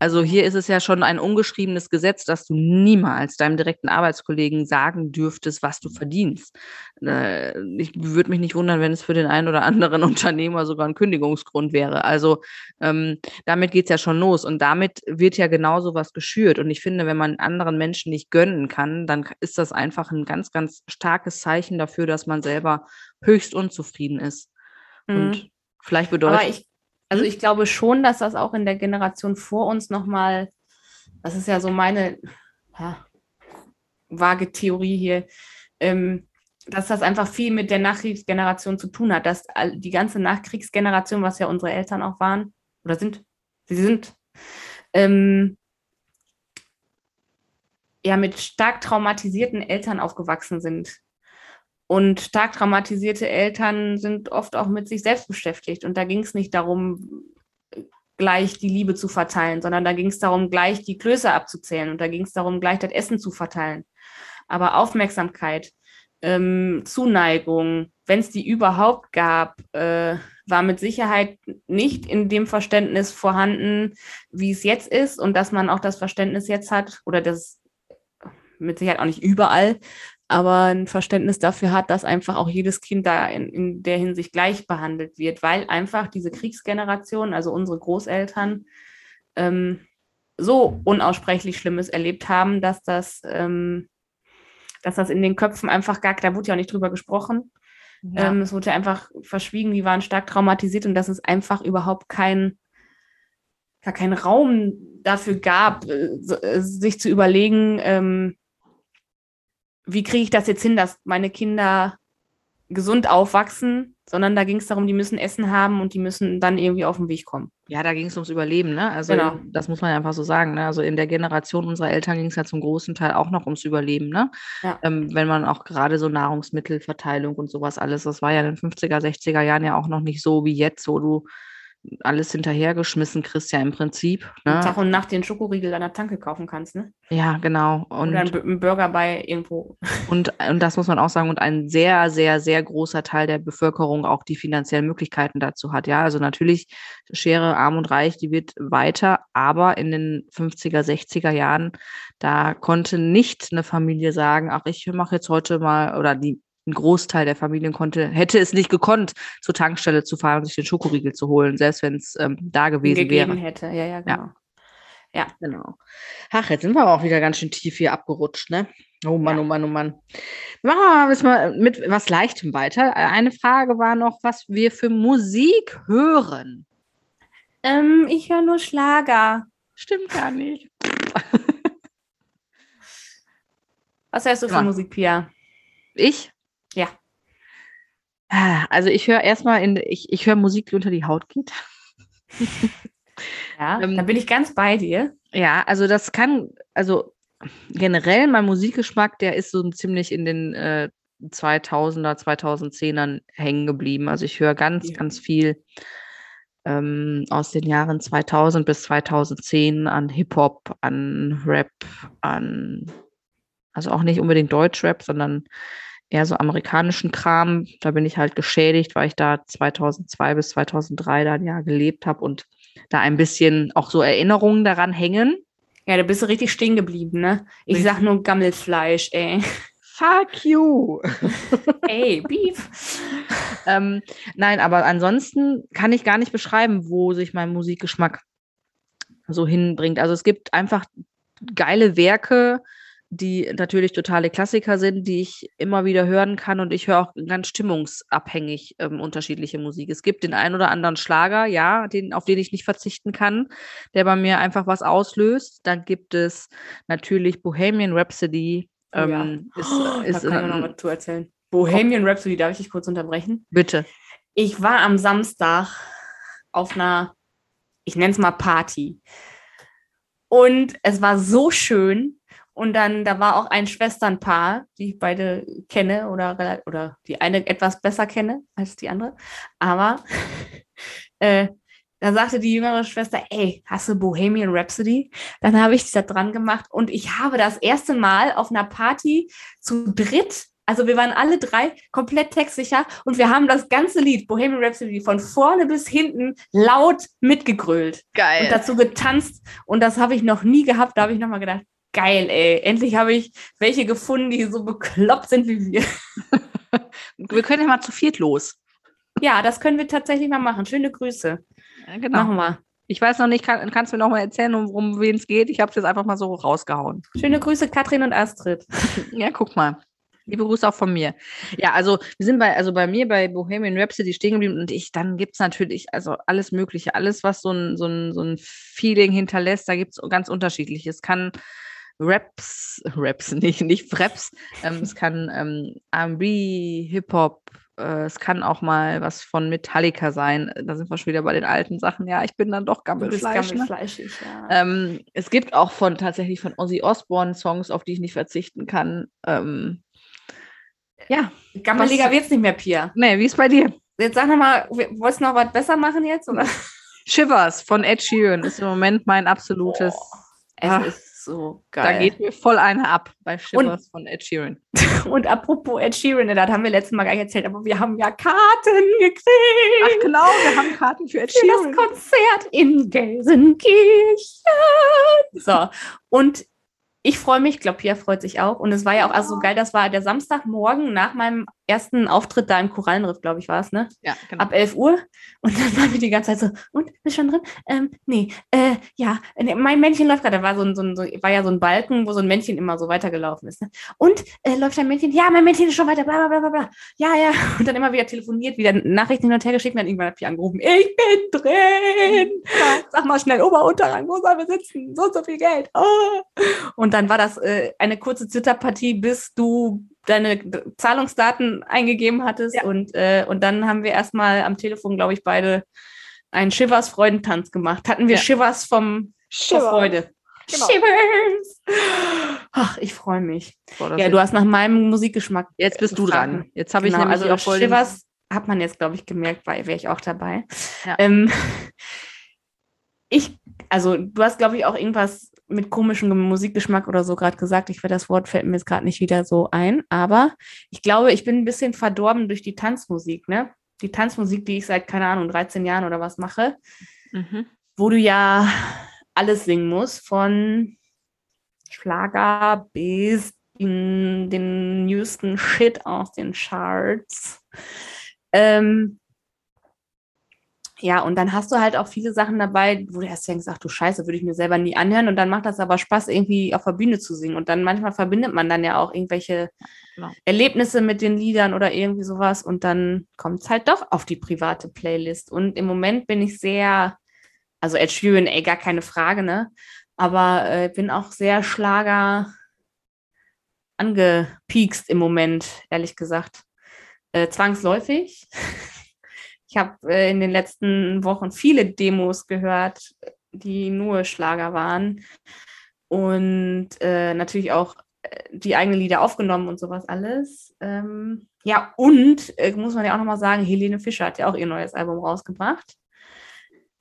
Also hier ist es ja schon ein ungeschriebenes Gesetz, dass du niemals deinem direkten Arbeitskollegen sagen dürftest, was du verdienst. Äh, ich würde mich nicht wundern, wenn es für den einen oder anderen <laughs> Unternehmer sogar ein Kündigungsgrund wäre. Also ähm, damit geht's ja schon los. Und damit wird ja genauso was geschürt. Und ich finde, wenn man anderen Menschen nicht gönnen kann, dann ist das einfach ein ganz, ganz starkes Zeichen dafür, dass man selber höchst unzufrieden ist. Mhm. Und vielleicht bedeutet Aber ich, also ich glaube schon, dass das auch in der Generation vor uns nochmal, das ist ja so meine ja, vage Theorie hier, ähm, dass das einfach viel mit der Nachkriegsgeneration zu tun hat, dass die ganze Nachkriegsgeneration, was ja unsere Eltern auch waren, oder sind, sie sind, ähm, ja, mit stark traumatisierten Eltern aufgewachsen sind. Und stark traumatisierte Eltern sind oft auch mit sich selbst beschäftigt. Und da ging es nicht darum, gleich die Liebe zu verteilen, sondern da ging es darum, gleich die Klöße abzuzählen. Und da ging es darum, gleich das Essen zu verteilen. Aber Aufmerksamkeit, ähm, Zuneigung, wenn es die überhaupt gab, äh, war mit Sicherheit nicht in dem Verständnis vorhanden, wie es jetzt ist und dass man auch das Verständnis jetzt hat oder das mit Sicherheit auch nicht überall, aber ein Verständnis dafür hat, dass einfach auch jedes Kind da in, in der Hinsicht gleich behandelt wird, weil einfach diese Kriegsgeneration, also unsere Großeltern, ähm, so unaussprechlich Schlimmes erlebt haben, dass das, ähm, dass das in den Köpfen einfach gar, da wurde ja auch nicht drüber gesprochen. Ja. Ähm, es wurde einfach verschwiegen, die waren stark traumatisiert und dass es einfach überhaupt kein, gar keinen Raum dafür gab, äh, äh, sich zu überlegen, ähm, wie kriege ich das jetzt hin, dass meine Kinder gesund aufwachsen, sondern da ging es darum, die müssen Essen haben und die müssen dann irgendwie auf den Weg kommen. Ja, da ging es ums Überleben, ne? Also Genau. das muss man ja einfach so sagen. Ne? Also in der Generation unserer Eltern ging es ja zum großen Teil auch noch ums Überleben, ne? Ja. Ähm, wenn man auch gerade so Nahrungsmittelverteilung und sowas alles, das war ja in den 50er, 60er Jahren ja auch noch nicht so wie jetzt, wo du alles hinterhergeschmissen kriegst, ja im Prinzip. Und Tag Ne? und Nacht den Schokoriegel an der Tanke kaufen kannst, ne? Ja, genau. Und, Oder einen Burger bei irgendwo. <laughs> Und, und das muss man auch sagen, und ein sehr, sehr, sehr großer Teil der Bevölkerung auch die finanziellen Möglichkeiten dazu hat. Ja, also natürlich Schere arm und reich, die wird weiter, aber in den 50er, 60er Jahren, da konnte nicht eine Familie sagen, ach, ich mache jetzt heute mal, oder die, ein Großteil der Familien konnte, hätte es nicht gekonnt, zur Tankstelle zu fahren und sich den Schokoriegel zu holen, selbst wenn es ähm, da gewesen wäre. hätte. Ja, ja, genau. Genau. Ach, jetzt sind wir aber auch wieder ganz schön tief hier abgerutscht, ne? Oh Mann, Ja. oh Mann, oh Mann. Machen wir mal, mal mit was Leichtem weiter. Äh, Eine Frage war noch, was wir für Musik hören. Ähm, ich höre nur Schlager. Stimmt gar nicht. Was hörst du für Ja. Musik, Pia? Ich? Ja. Also ich höre erstmal in, ich, ich höre Musik, die unter die Haut geht. Ja, <laughs> Ähm, da bin ich ganz bei dir. Ja, also das kann, also generell mein Musikgeschmack, der ist so ziemlich in den äh, 2000er, 2010ern hängen geblieben. Also ich höre ganz, Ja. ganz viel ähm, aus den Jahren 2000 bis 2010 an Hip-Hop, an Rap, an, also auch nicht unbedingt Deutschrap, sondern eher so amerikanischen Kram. Da bin ich halt geschädigt, weil ich da 2002 bis 2003 dann ja gelebt habe und da ein bisschen auch so Erinnerungen daran hängen. Ja, da bist du richtig stehen geblieben, ne? Ich sag nur Gammelfleisch, ey. Fuck you! <laughs> ey, Beef. ähm, nein, aber ansonsten kann ich gar nicht beschreiben, wo sich mein Musikgeschmack so hinbringt. Also es gibt einfach geile Werke, die natürlich totale Klassiker sind, die ich immer wieder hören kann und ich höre auch ganz stimmungsabhängig ähm, unterschiedliche Musik. Es gibt den einen oder anderen Schlager, ja, den, auf den ich nicht verzichten kann, der bei mir einfach was auslöst. Dann gibt es natürlich Bohemian Rhapsody. Oh ja. Ähm, ist, <gasps> Oh, ist, da kann ich noch ähm, was zu erzählen. Bohemian Rhapsody, darf ich dich kurz unterbrechen? bitte. Ich war am Samstag auf einer, ich nenne es mal Party. Und es war so schön. Und dann, da war auch ein Schwesternpaar, die ich beide kenne oder, oder die eine etwas besser kenne als die andere. Aber <laughs> äh, da sagte die jüngere Schwester, ey, hast du Bohemian Rhapsody? Dann habe ich da dran gemacht und ich habe das erste Mal auf einer Party zu dritt, also wir waren alle drei komplett textsicher und wir haben das ganze Lied Bohemian Rhapsody von vorne bis hinten laut mitgegrölt Geil. und dazu getanzt und das habe ich noch nie gehabt. Da habe ich nochmal gedacht, geil, ey, endlich habe ich welche gefunden, die so bekloppt sind wie wir. <laughs> Wir können ja mal zu viert los. Ja, das können wir tatsächlich mal machen. Schöne Grüße. Ja, genau. Machen wir. Ich weiß noch nicht, kann, kannst du mir noch mal erzählen, um, wen es geht? Ich habe es jetzt einfach mal so rausgehauen. Schöne Grüße, Katrin und Astrid. <laughs> Ja, guck mal. Liebe Grüße auch von mir. Ja, also wir sind bei, also bei mir bei Bohemian Rhapsody stehen geblieben und ich, dann gibt es natürlich also alles Mögliche, alles, was so ein, so ein, so ein Feeling hinterlässt, da gibt es ganz unterschiedlich. Es kann Raps, Raps, <laughs> nicht, nicht Raps, ähm, es kann ähm, RB, Hip-Hop, äh, es kann auch mal was von Metallica sein. Da sind wir schon wieder bei den alten Sachen. Ja, ich bin dann doch Du Gammelfleisch. Ne? gammelfleischig, ja. Ähm, es gibt auch von tatsächlich von Ozzy Osbourne Songs, auf die ich nicht verzichten kann. Ähm, ja, Gammeliger was- wird's nicht mehr, Pia. nee, wie ist bei dir? Jetzt sag nochmal, wolltest du noch was besser machen jetzt? Oder? Shivers von Ed Sheeran ist im Moment mein absolutes. Es Ah, ist so da geil. geht mir voll eine ab bei Shivers von Ed Sheeran. <laughs> Und apropos Ed Sheeran, das haben wir letztes Mal gar nicht erzählt, aber wir haben ja Karten gekriegt Ach genau, wir haben Karten für Ed für das Sheeran. Konzert in Gelsenkirchen. So, und ich freue mich, ich glaube, Pia freut sich auch. Und es war ja auch also so geil, das war der Samstagmorgen nach meinem ersten Auftritt da im Korallenriff, glaube ich, war es, ne? Ja, genau. ab 11 Uhr und dann waren wir die ganze Zeit so, und, bist schon drin? Ähm, nee, äh, ja, nee, mein Männchen läuft gerade, da war so ein, so ein, war ja so ein Balken, wo so ein Männchen immer so weitergelaufen ist. Ne? Und, äh, läuft dein Männchen? Ja, mein Männchen ist schon weiter, bla, bla, bla, bla, bla. Ja, ja, und dann immer wieder telefoniert, wieder Nachrichten hin und her geschickt und dann irgendwann hat die angerufen, ich bin drin, sag mal schnell, Ober- Unterrang, wo sollen wir sitzen? So so viel Geld. Oh. Und dann war das äh, eine kurze Zitterpartie, bis du deine Zahlungsdaten eingegeben hattest. Und, äh, und dann haben wir erstmal am Telefon, glaube ich, beide einen Shivers Freudentanz gemacht. Hatten wir Ja. Shivers vom vor Freude. Genau. Shivers! Ach, ich freue mich. Boah, Ja, du hast nach meinem Musikgeschmack. jetzt bist du gefragt. dran. Jetzt habe Genau, ich nämlich also auch voll Shivers hat man jetzt, glaube ich, gemerkt, weil wäre ich auch dabei. Ja. Ähm, <laughs> ich, also du hast, glaube ich, auch irgendwas mit komischem Musikgeschmack oder so gerade gesagt. Ich werde das Wort fällt mir jetzt gerade nicht wieder so ein, aber ich glaube, ich bin ein bisschen verdorben durch die Tanzmusik, ne? Die Tanzmusik, die ich seit, keine Ahnung, 13 Jahren oder was mache, Mhm. wo du ja alles singen musst, von Schlager bis in den neuesten Shit aus den Charts. Ähm, ja, und dann hast du halt auch viele Sachen dabei, wo du erst denkst, ach du Scheiße, würde ich mir selber nie anhören. Und dann macht das aber Spaß, irgendwie auf der Bühne zu singen. Und dann manchmal verbindet man dann ja auch irgendwelche genau. Erlebnisse mit den Liedern oder irgendwie sowas. Und dann kommt es halt doch auf die private Playlist. Und im Moment bin ich sehr, also Ed Sheeran, ey, gar keine Frage, ne? Aber äh, bin auch sehr Schlager angepiekst im Moment, ehrlich gesagt. Äh, zwangsläufig. <laughs> Ich habe äh, in den letzten Wochen viele Demos gehört, die nur Schlager waren. Und äh, natürlich auch äh, die eigenen Lieder aufgenommen und sowas alles. Ähm, ja, und äh, muss man ja auch nochmal sagen, Helene Fischer hat ja auch ihr neues Album rausgebracht.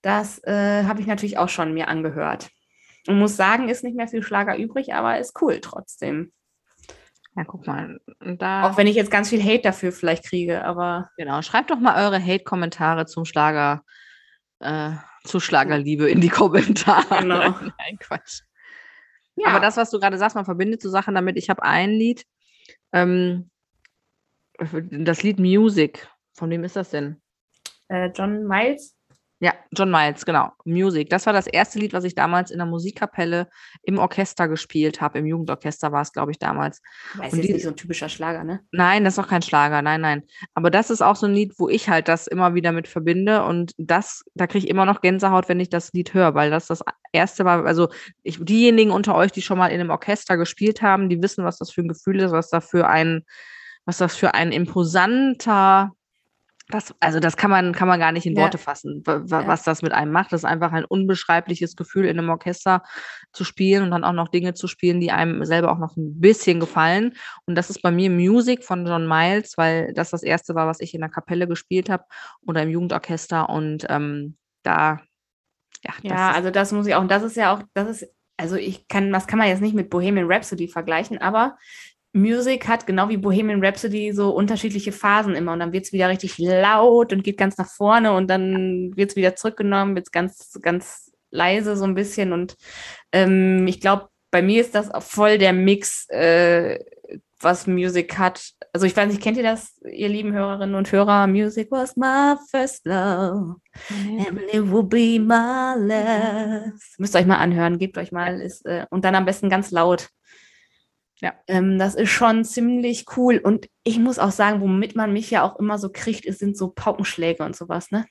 Das äh, habe ich natürlich auch schon mir angehört. Und muss sagen, ist nicht mehr viel Schlager übrig, aber ist cool trotzdem. Ja, guck mal. Da, Auch wenn ich jetzt ganz viel Hate dafür vielleicht kriege, aber genau, schreibt doch mal eure Hate-Kommentare zum Schlager, äh, zu Schlagerliebe in die Kommentare. Genau. <laughs> Nein, Quatsch. ja. Aber das, was du gerade sagst, man verbindet so Sachen damit. Ich habe ein Lied, ähm, das Lied Music. Von wem ist das denn? äh, John Miles. Ja, John Miles, genau. Music. Das war das erste Lied, was ich damals in der Musikkapelle im Orchester gespielt habe. Im Jugendorchester war es, glaube ich, damals. Und jetzt die- nicht so ein typischer Schlager, ne? Nein, das ist auch kein Schlager, nein, nein. Aber das ist auch so ein Lied, wo ich halt das immer wieder mit verbinde und das, da kriege ich immer noch Gänsehaut, wenn ich das Lied höre, weil das das erste war, also ich, diejenigen unter euch, die schon mal in einem Orchester gespielt haben, die wissen, was das für ein Gefühl ist, was da für ein, was das für ein imposanter, das, also das kann man, kann man gar nicht in Ja. Worte fassen, wa- wa- Ja. was das mit einem macht. Das ist einfach ein unbeschreibliches Gefühl, in einem Orchester zu spielen und dann auch noch Dinge zu spielen, die einem selber auch noch ein bisschen gefallen. Und das ist bei mir Music von John Miles, weil das das erste war, was ich in der Kapelle gespielt habe oder im Jugendorchester. Und ähm, da, ja, Ja, also das muss ich auch, und das ist ja auch, das ist, also ich kann, das kann man jetzt nicht mit Bohemian Rhapsody vergleichen, aber Music hat genau wie Bohemian Rhapsody so unterschiedliche Phasen immer und dann wird es wieder richtig laut und geht ganz nach vorne und dann wird es wieder zurückgenommen, wird es ganz, ganz leise so ein bisschen und ähm, ich glaube, bei mir ist das auch voll der Mix, äh, was Music hat. Also ich weiß nicht, kennt ihr das, ihr lieben Hörerinnen und Hörer? Music was my first love. And it will be my last. Müsst ihr euch mal anhören, gebt euch mal, ist, äh, und dann am besten ganz laut. Ja. Ähm, das ist schon ziemlich cool. Und ich muss auch sagen, womit man mich ja auch immer so kriegt, ist, sind so Paukenschläge und sowas, ne?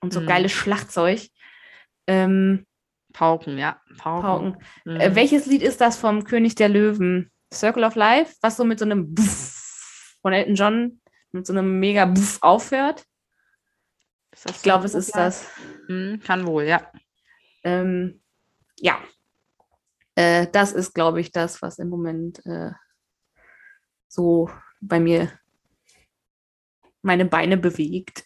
Und so Mhm. geiles Schlagzeug. Ähm, Pauken, ja. Pauken. Pauken. Mhm. Äh, welches Lied ist das vom König der Löwen? Circle of Life, was so mit so einem Buff von Elton John mit so einem mega Buff aufhört? Ich glaube, es ist das. Mhm, kann wohl, ja. Ähm, ja, äh, das ist, glaube ich, das, was im Moment äh, so bei mir meine Beine bewegt.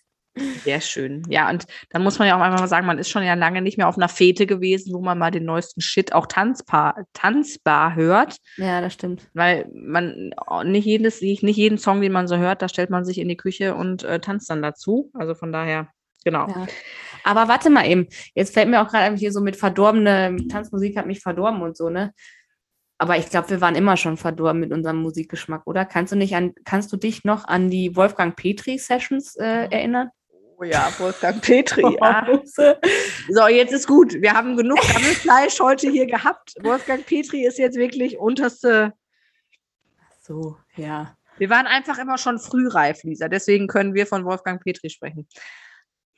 Sehr schön. Ja, und dann muss man ja auch einfach mal sagen, man ist schon ja lange nicht mehr auf einer Fete gewesen, wo man mal den neuesten Shit auch tanzbar, tanzbar hört. Ja, das stimmt. Weil man nicht jedes, nicht jeden Song, den man so hört, da stellt man sich in die Küche und äh, tanzt dann dazu. Also von daher, genau. Ja. Aber warte mal eben, jetzt fällt mir auch gerade einfach hier so mit verdorbene Tanzmusik hat mich verdorben und so, ne? Aber ich glaube, wir waren immer schon verdorben mit unserem Musikgeschmack, oder? Kannst du nicht an, kannst du dich noch an die Wolfgang Petri Sessions äh, erinnern? Oh ja, Wolfgang Petri. <laughs> So, jetzt ist gut. Wir haben genug Gammelfleisch heute hier gehabt. Wolfgang Petri ist jetzt wirklich unterste. So, ja. Wir waren einfach immer schon frühreif, Lisa. Deswegen können wir von Wolfgang Petri sprechen.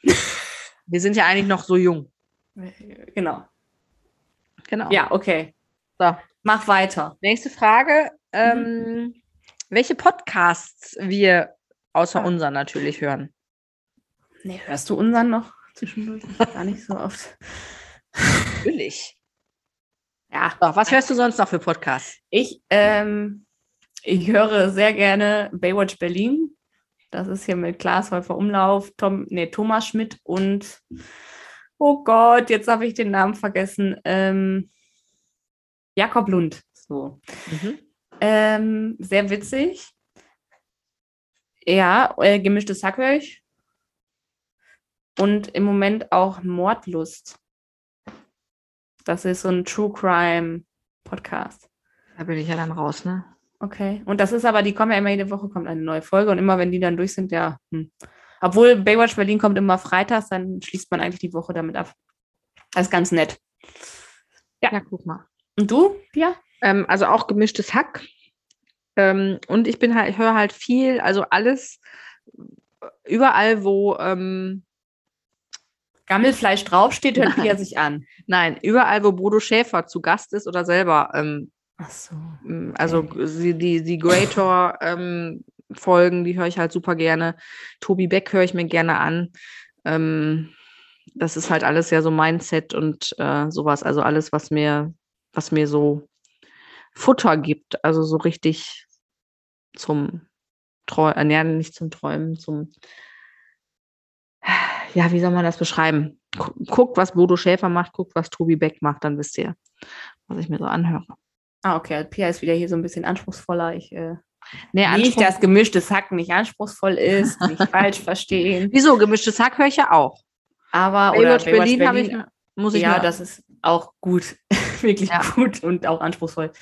Wir sind ja eigentlich noch so jung. Genau. Genau. Ja, okay. So. Mach weiter. Nächste Frage. Ähm, welche Podcasts wir außer Ah. unseren natürlich hören? Nee, hörst du unseren noch zwischendurch? <laughs> Gar nicht so oft. Natürlich. Ja, So, was hörst du sonst noch für Podcasts? ich, ähm, ich höre sehr gerne Baywatch Berlin. Das ist hier mit Klaas Häufer Umlauf, Tom, nee, Thomas Schmidt und oh Gott, jetzt habe ich den Namen vergessen. Ähm, Jakob Lund. So. Mhm. Ähm, sehr witzig. Ja, äh, gemischtes Hack höre ich. Und im Moment auch Mordlust. Das ist so ein True Crime Podcast. Da bin ich ja dann raus, ne? Okay. Und das ist aber, die kommen ja immer jede Woche, kommt eine neue Folge. Und immer wenn die dann durch sind, ja. Hm. Obwohl Baywatch Berlin kommt immer freitags, dann schließt man eigentlich die Woche damit ab. Das ist ganz nett. Ja. Ja, guck mal. Und du, Pia? Ähm, also auch gemischtes Hack. Ähm, und ich bin halt, ich höre halt viel, also alles, überall, wo, ähm, Gammelfleisch draufsteht, hört. Pia sich an. nein, überall, wo Bodo Schäfer zu Gast ist oder selber, ähm, Ach so. m, also die, die, die Greator ähm, Folgen, die höre ich halt super gerne. Tobi Beck höre ich mir gerne an. Ähm, das ist halt alles ja so Mindset und äh, sowas, also alles, was mir, was mir so Futter gibt. Also so richtig zum Träumen, ja, nicht zum Träumen, zum, ja, wie soll man das beschreiben? Gu- Guckt, was Bodo Schäfer macht, guckt, was Tobi Beck macht, dann wisst ihr, was ich mir so anhöre. Ah, okay. Pia ist wieder hier so ein bisschen anspruchsvoller. Ich äh, Nee, nicht, dass gemischtes Hack nicht anspruchsvoll ist, <laughs> nicht falsch verstehen. Wieso? Gemischtes Hack höre ich ja auch. Aber Baywatch oder Berlin, habe ich, muss ich ja, das ist auch gut, <laughs> wirklich Ja. gut und auch anspruchsvoll.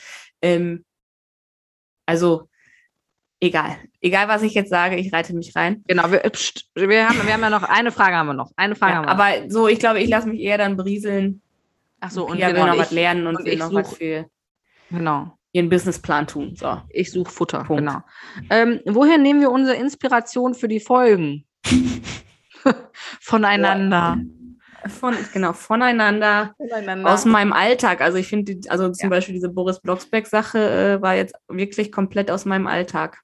Ähm, also egal, egal was ich jetzt sage, ich reite mich rein. Genau, wir, pst, wir, haben, wir haben ja noch eine Frage haben wir noch. Eine Frage Ja, haben wir noch. aber so, ich glaube, ich lasse mich eher dann berieseln. Ach so, und Pia genau, will noch was lernen und, und will ich noch was such- für genau. ihren Businessplan tun. So. Ich suche Futter, Punkt. genau. Ähm, woher nehmen wir unsere Inspiration für die Folgen? <laughs> Voneinander. Von, genau, voneinander. Voneinander. Aus meinem Alltag. Also ich finde, also zum Ja. Beispiel diese Boris Blocksberg-Sache äh, war jetzt wirklich komplett aus meinem Alltag.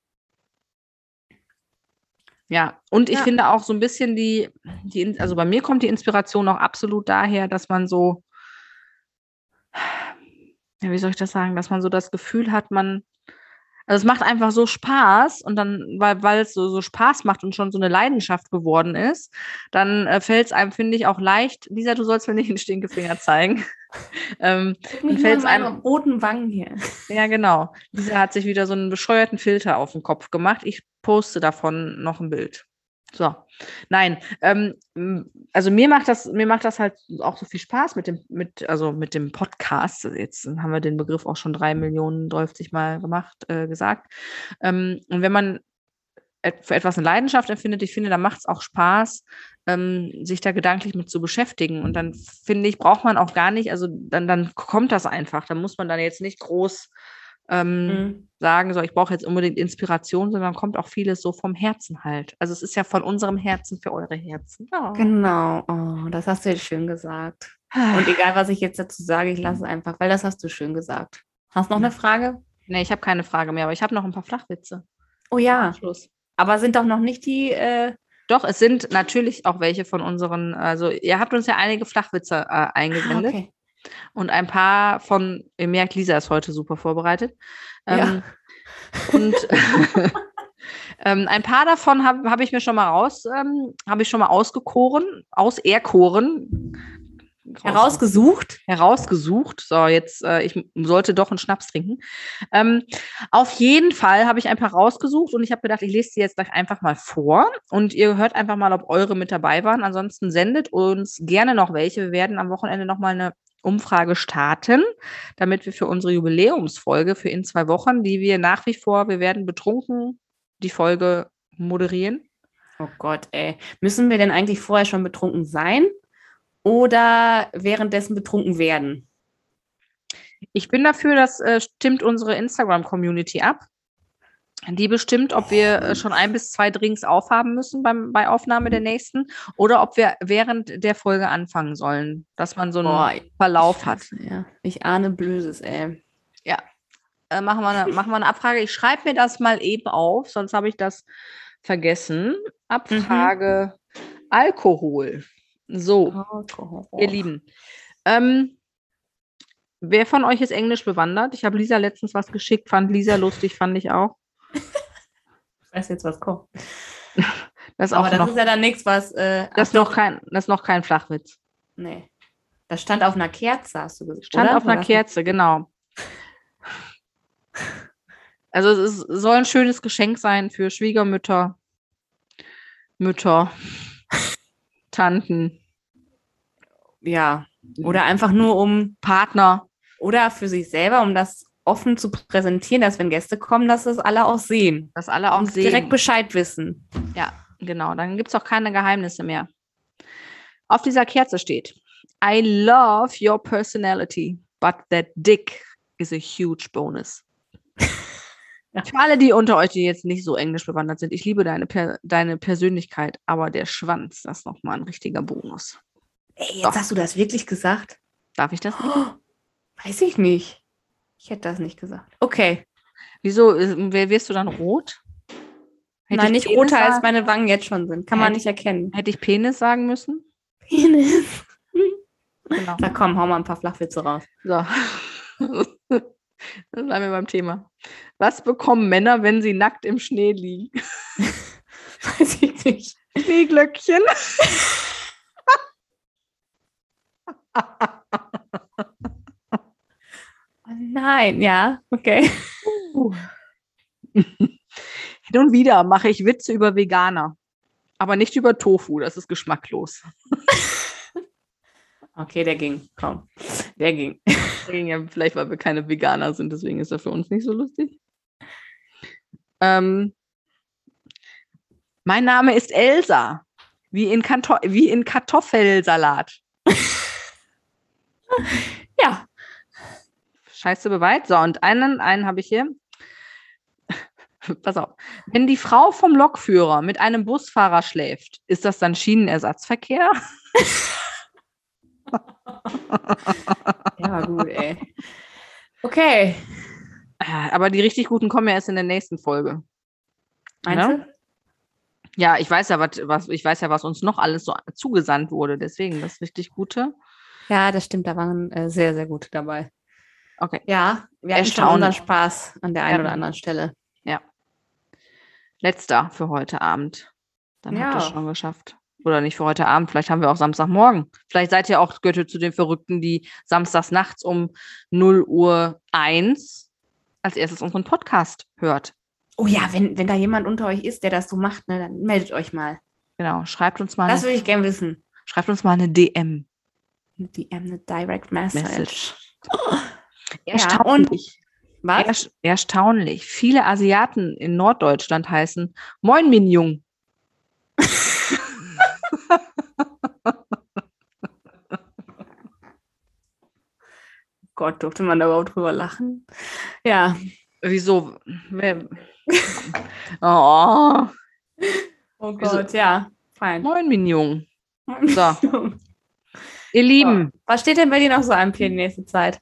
Ja, und ich Ja. finde auch so ein bisschen die, die, also bei mir kommt die Inspiration auch absolut daher, dass man so, ja, wie soll ich das sagen, dass man so das Gefühl hat, man, also es macht einfach so Spaß und dann, weil, weil es so, so Spaß macht und schon so eine Leidenschaft geworden ist, dann äh, fällt es einem, finde ich, auch leicht, Lisa, du sollst mir nicht den Stinkefinger zeigen. <laughs> ähm, fällt's nur meine einem- roten Wangen hier. ja, genau. Lisa hat sich wieder so einen bescheuerten Filter auf den Kopf gemacht. Ich poste davon noch ein Bild. So, nein, ähm, also mir macht das, mir macht das halt auch so viel Spaß mit dem, mit, also mit dem Podcast. Jetzt haben wir den Begriff auch schon drei Millionen Mal gemacht, äh, gesagt. Ähm, und wenn man für etwas eine Leidenschaft empfindet, ich finde, da macht es auch Spaß, ähm, sich da gedanklich mit zu beschäftigen. Und dann finde ich, braucht man auch gar nicht, also dann, dann kommt das einfach. Da muss man dann jetzt nicht groß ähm, Mhm. sagen, so ich brauche jetzt unbedingt Inspiration, sondern kommt auch vieles so vom Herzen halt. Also es ist ja von unserem Herzen für eure Herzen. Ja. Genau, oh, das hast du jetzt schön gesagt. Und <sighs> egal, was ich jetzt dazu sage, ich lasse es einfach, weil das hast du schön gesagt. Hast du noch eine Frage? Nee, ich habe keine Frage mehr, aber ich habe noch ein paar Flachwitze. Oh ja, Schluss. aber sind doch noch nicht die, äh, Doch, es sind natürlich auch welche von unseren, also ihr habt uns ja einige Flachwitze äh, ah, eingesendet okay. Und ein paar von, ihr merkt, Lisa ist heute super vorbereitet. Ja. Ähm, Und <laughs> ähm, ein paar davon habe hab ich mir schon mal raus, ähm, habe ich schon mal ausgekoren, auserkoren. Herausgesucht? herausgesucht. So, jetzt, äh, ich sollte doch einen Schnaps trinken. Ähm, auf jeden Fall habe ich ein paar rausgesucht und ich habe gedacht, ich lese die jetzt gleich einfach mal vor und ihr hört einfach mal, ob eure mit dabei waren. Ansonsten sendet uns gerne noch welche. Wir werden am Wochenende nochmal eine Umfrage starten, damit wir für unsere Jubiläumsfolge für in zwei Wochen, die wir nach wie vor, wir werden betrunken, die Folge moderieren. Oh Gott, ey. Müssen wir denn eigentlich vorher schon betrunken sein oder währenddessen betrunken werden? Ich bin dafür, das äh, stimmt unsere Instagram-Community ab. Die bestimmt, ob wir äh, schon ein bis zwei Drinks aufhaben müssen beim, bei Aufnahme der nächsten oder ob wir während der Folge anfangen sollen, dass man so einen Boah, Verlauf hat. Ja, ich ahne Blödes, ey. Äh, machen, wir eine, machen wir eine Abfrage. Ich schreibe mir das mal eben auf, sonst habe ich das vergessen. Abfrage Alkohol. So. Alkohol. Ihr Lieben. Ähm, wer von euch ist Englisch bewandert? Ich habe Lisa letztens was geschickt, fand Lisa lustig, fand ich auch. Ich weiß jetzt, was kommt. <laughs> Das ist Aber das noch, ist ja dann nichts, was. Äh, das ist noch kein, das ist noch kein Flachwitz. Nee. Das stand auf einer Kerze, hast du gesagt. Stand oder? auf einer War Kerze, genau. Also es ist, soll ein schönes Geschenk sein für Schwiegermütter, Mütter, <laughs> Tanten, Ja. Oder einfach nur um. Partner. Oder für sich selber, um das offen zu präsentieren, dass wenn Gäste kommen, dass es alle auch sehen. Dass alle auch und sehen. direkt Bescheid wissen. Ja, genau. Dann gibt es auch keine Geheimnisse mehr. Auf dieser Kerze steht: I love your personality, but that dick is a huge bonus. Ja. <laughs> Für alle, die unter euch, die jetzt nicht so englisch bewandert sind, ich liebe deine, per deine Persönlichkeit, aber der Schwanz, das ist nochmal ein richtiger Bonus. Ey, jetzt Doch. hast du das wirklich gesagt? Darf ich das nicht? <gasps> Oh, weiß ich nicht. Ich hätte das nicht gesagt. Okay. Wieso äh, wer- wirst du dann rot? Hätte Nein, ich nicht Penis roter, als meine Wangen jetzt schon sind. Kann man Hätte- nicht erkennen. Hätte ich Penis sagen müssen? Penis. Genau. Da komm, hau mal ein paar Flachwitze raus. So. <laughs> Dann bleiben wir beim Thema. Was bekommen Männer, wenn sie nackt im Schnee liegen? <laughs> Weiß ich nicht. Schneeglöckchen. <laughs> Nein, ja, okay. Hin und wieder mache ich Witze über Veganer. Aber nicht über Tofu, das ist geschmacklos. <laughs> Okay, der ging. Komm. Der ging. Ja, vielleicht, weil wir keine Veganer sind, deswegen ist er für uns nicht so lustig. Ähm, mein Name ist Elsa, wie in, Kanto wie in Kartoffelsalat. <laughs> Ja. Scheiße beweit. So, und einen, einen habe ich hier. <laughs> Pass auf. Wenn die Frau vom Lokführer mit einem Busfahrer schläft, ist das dann Schienenersatzverkehr? <laughs> Ja, gut, ey. Okay. Äh, Aber die richtig guten kommen ja erst in der nächsten Folge. Meinst Ja. du? Ja, ich weiß ja, was, was, ich weiß ja, was uns noch alles so zugesandt wurde. Deswegen das richtig Gute. Ja, das stimmt. Da waren äh, sehr, sehr gute dabei. Okay. Ja, wir hatten schon Erstaunlich. unseren Spaß an der einen Ja. oder anderen Stelle. Letzter für heute Abend. Dann habt ihr Ja. es schon geschafft. Oder nicht für heute Abend, vielleicht haben wir auch Samstagmorgen. Vielleicht seid ihr auch Götte zu den Verrückten, die samstags nachts um 0 Uhr 1 als erstes unseren Podcast hört. Oh ja, wenn, wenn da jemand unter euch ist, der das so macht, ne, dann meldet euch mal. Genau, schreibt uns mal, Das eine, würde ich gerne wissen. schreibt uns mal eine DM. Die ähm, eine Direct Message. Message. <laughs> Ja, Erstaunlich. Was? Erst- Erstaunlich. Viele Asiaten in Norddeutschland heißen Moin Minjung. <laughs> Gott, durfte man da überhaupt drüber lachen? Ja. Wieso? <laughs> Oh, Oh Wieso? Gott, ja. Fein. Moin Minjung. So, ihr Lieben, Was steht denn bei dir noch so an für die nächste Zeit?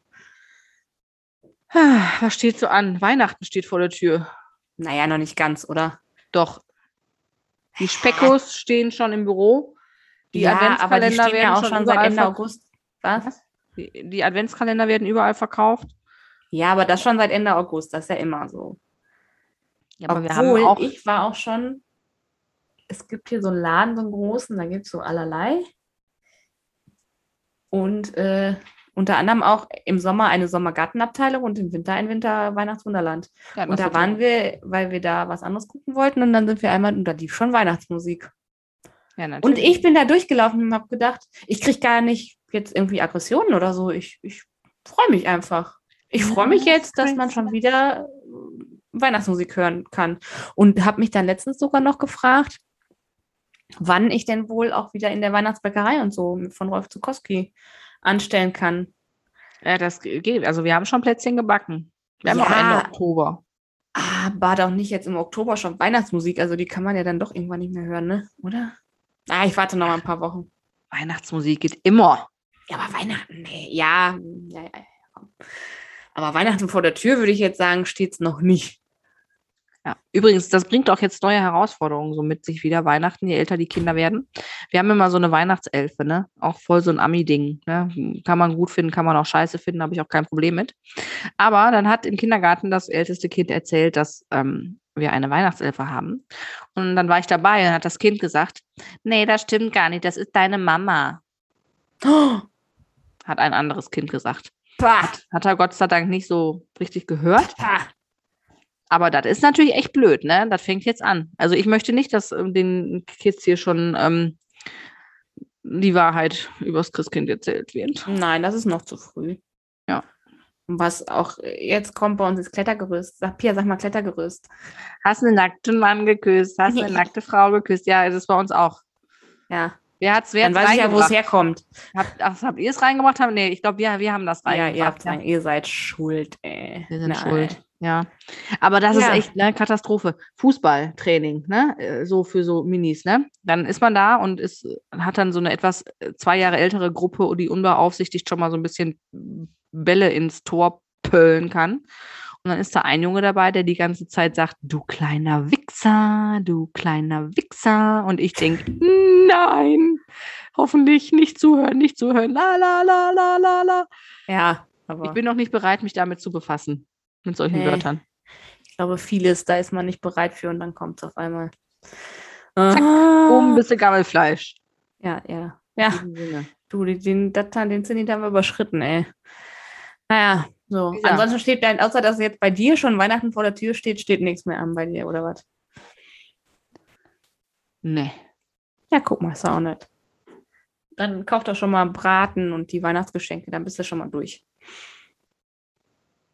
Was steht so an? Weihnachten steht vor der Tür. Naja, noch nicht ganz, oder? Doch. Die Speckos stehen schon im Büro. Die ja, die Adventskalender stehen werden ja auch schon seit Ende August. Was? Die, die Adventskalender werden überall verkauft. Ja, aber das schon seit Ende August. Das ist ja immer so. Ja, aber wir Obwohl, haben auch. ich war auch schon, es gibt hier so einen Laden, so einen großen, da gibt es so allerlei. Und äh, unter anderem auch im Sommer eine Sommergartenabteilung und im Winter ein Winter-Weihnachtswunderland. Ja, Und da waren wir, weil wir da was anderes gucken wollten und dann sind wir einmal und da lief schon Weihnachtsmusik. Ja, Und natürlich. ich bin da durchgelaufen und habe gedacht, ich kriege gar nicht jetzt irgendwie Aggressionen oder so. Ich, ich freue mich einfach. Ich freue mich jetzt, dass man schon wieder äh, Weihnachtsmusik hören kann. Und habe mich dann letztens sogar noch gefragt, wann ich denn wohl auch wieder in der Weihnachtsbäckerei und so von Rolf Zukowski anstellen kann. Ja, das geht. Also wir haben schon Plätzchen gebacken. Wir haben auch Ja. Ende Oktober. Aber doch nicht jetzt im Oktober schon Weihnachtsmusik. Also die kann man ja dann doch irgendwann nicht mehr hören, ne? Oder? Ah, ich warte noch mal ein paar Wochen. Weihnachtsmusik geht immer. Ja, aber Weihnachten, nee, ja, ja, ja, ja. Aber Weihnachten vor der Tür, würde ich jetzt sagen, steht es noch nicht. Ja. Übrigens, das bringt auch jetzt neue Herausforderungen so mit sich wieder Weihnachten, je älter die Kinder werden. Wir haben immer so eine Weihnachtselfe, ne? Auch voll so ein Ami-Ding. Ne? Kann man gut finden, kann man auch scheiße finden, habe ich auch kein Problem mit. Aber dann hat im Kindergarten das älteste Kind erzählt, dass ähm, wir eine Weihnachtselfe haben. Und dann war ich dabei und hat das Kind gesagt, nee, das stimmt gar nicht, das ist deine Mama, Oh, <gasps> hat ein anderes Kind gesagt. pah, Hat er Gott sei Dank nicht so richtig gehört. Aber das ist natürlich echt blöd, ne? Das fängt jetzt an. Also ich möchte nicht, dass ähm, den Kids hier schon ähm, die Wahrheit übers Christkind erzählt wird. Nein, das ist noch zu früh. Ja. Und was auch jetzt kommt bei uns ist Klettergerüst. Sag, Pia, sag mal Klettergerüst. Hast einen nackten Mann geküsst, hast <laughs> eine nackte Frau geküsst. Ja, das ist bei uns auch. Ja, Wer hat's, wer dann hat's weiß ich ja, wo es herkommt. Habt, ach, habt ihr es reingebracht? Nee, ich glaube, wir, wir haben das Ja, reingebracht. ihr, habt, sein- ihr seid schuld, ey. Wir sind Nein. schuld. Ja. Aber das ist Ja. echt eine Katastrophe. Fußballtraining, ne? Äh, So für so Minis, ne? Dann ist man da und ist, hat dann so eine etwas äh, zwei Jahre ältere Gruppe, die unbeaufsichtigt schon mal so ein bisschen Bälle ins Tor pöllen kann. Und dann ist da ein Junge dabei, der die ganze Zeit sagt, du kleiner Wichser, du kleiner Wichser. Und ich denke, nein, hoffentlich nicht zuhören, nicht zuhören. La la la la la la. Ja, aber Ich bin noch nicht bereit, mich damit zu befassen. Mit solchen Nee. Wörtern. Ich glaube, vieles, da ist man nicht bereit für und dann kommt es auf einmal. Zack, Ah. Oben bist du Gammelfleisch. Ja, ja. Ja, du, den, das, den Zenit haben wir überschritten, ey. Naja, so. Lisa. Ansonsten steht dann, außer dass jetzt bei dir schon Weihnachten vor der Tür steht, steht nichts mehr an bei dir, oder was? Nee. Ja, guck mal, ist ja auch nett. Dann kauf doch schon mal Braten und die Weihnachtsgeschenke, dann bist du schon mal durch.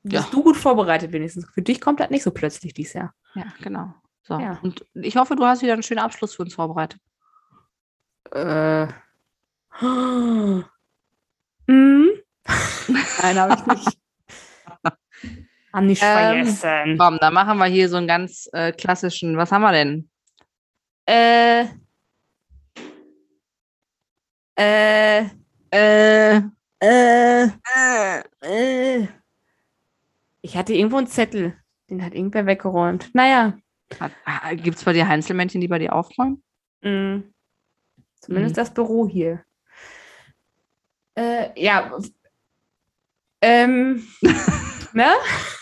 Ja. Bist du gut vorbereitet wenigstens. Für dich kommt das nicht so plötzlich dieses Jahr. Ja, genau. So. Ja. Und ich hoffe, du hast wieder einen schönen Abschluss für uns vorbereitet. Äh. <gasps> Hm? <laughs> Nein, habe ich nicht. <laughs> Haben nicht Ähm, vergessen. Komm, dann machen wir hier so einen ganz äh, klassischen. Was haben wir denn? Äh. Äh. Äh, Äh. äh, Äh. Ich hatte irgendwo einen Zettel. Den hat irgendwer weggeräumt. Naja. Gibt es bei dir Heinzelmännchen, die bei dir aufräumen? mh. Zumindest Mhm. das Büro hier. Äh, ja. Ähm. <laughs> ne?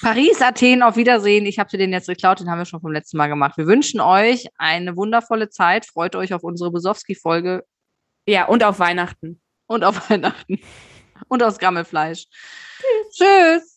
Paris, Athen, auf Wiedersehen. Ich habe dir den jetzt geklaut, den haben wir schon vom letzten Mal gemacht. Wir wünschen euch eine wundervolle Zeit. Freut euch auf unsere Besowski-Folge Ja, und auf Weihnachten. und auf <laughs> Weihnachten. Und aufs Gammelfleisch. Tschüss.